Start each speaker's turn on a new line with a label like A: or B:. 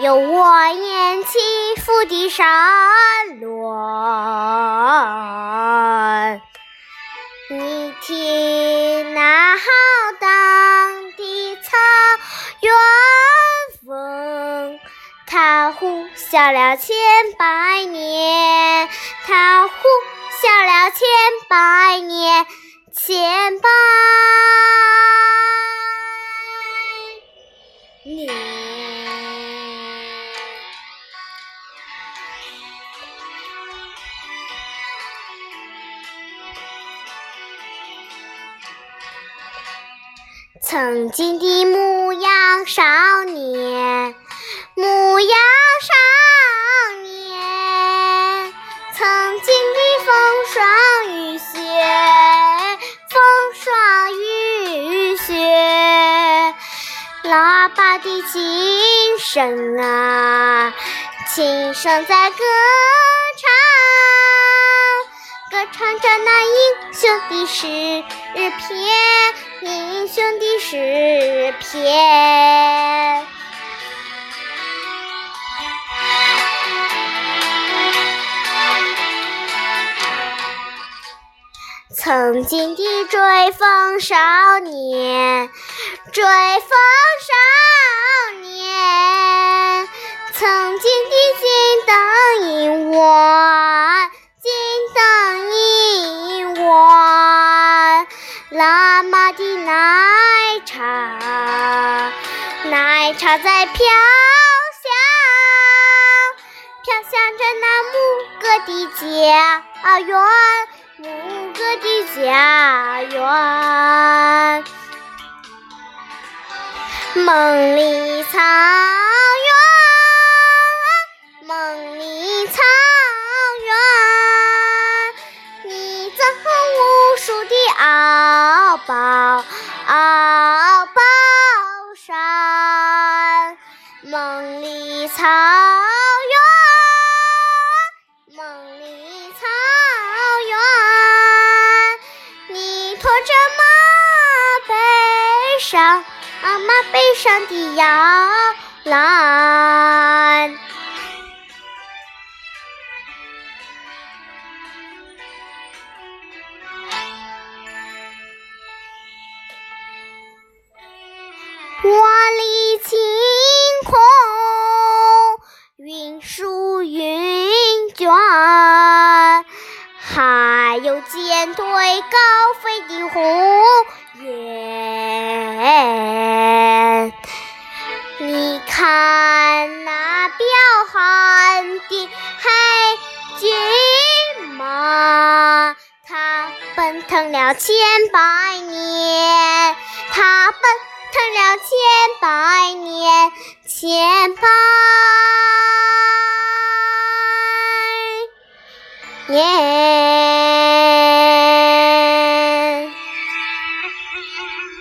A: 有我眼起伏的山峦。你听那浩荡的草原风，它呼啸了千百年，它呼啸了千百年，千百曾经的牧羊少年，牧羊少年，曾经的风霜雨雪，风霜雨雪，喇叭的琴声啊，琴声在歌唱，歌唱着那英雄的诗篇，英雄的诗篇。曾经的追风少年，追风少年，曾经的金灯银碗，妈妈的奶茶，奶茶在飘香，飘香着那牧歌的家园，牧歌的家园。梦里草草原，梦里草原，你驮着马背上。啊，马背上的摇篮。高飞的鸿雁。你看那彪悍的黑骏马，它奔腾了千百年，它奔腾了千百年，千百年。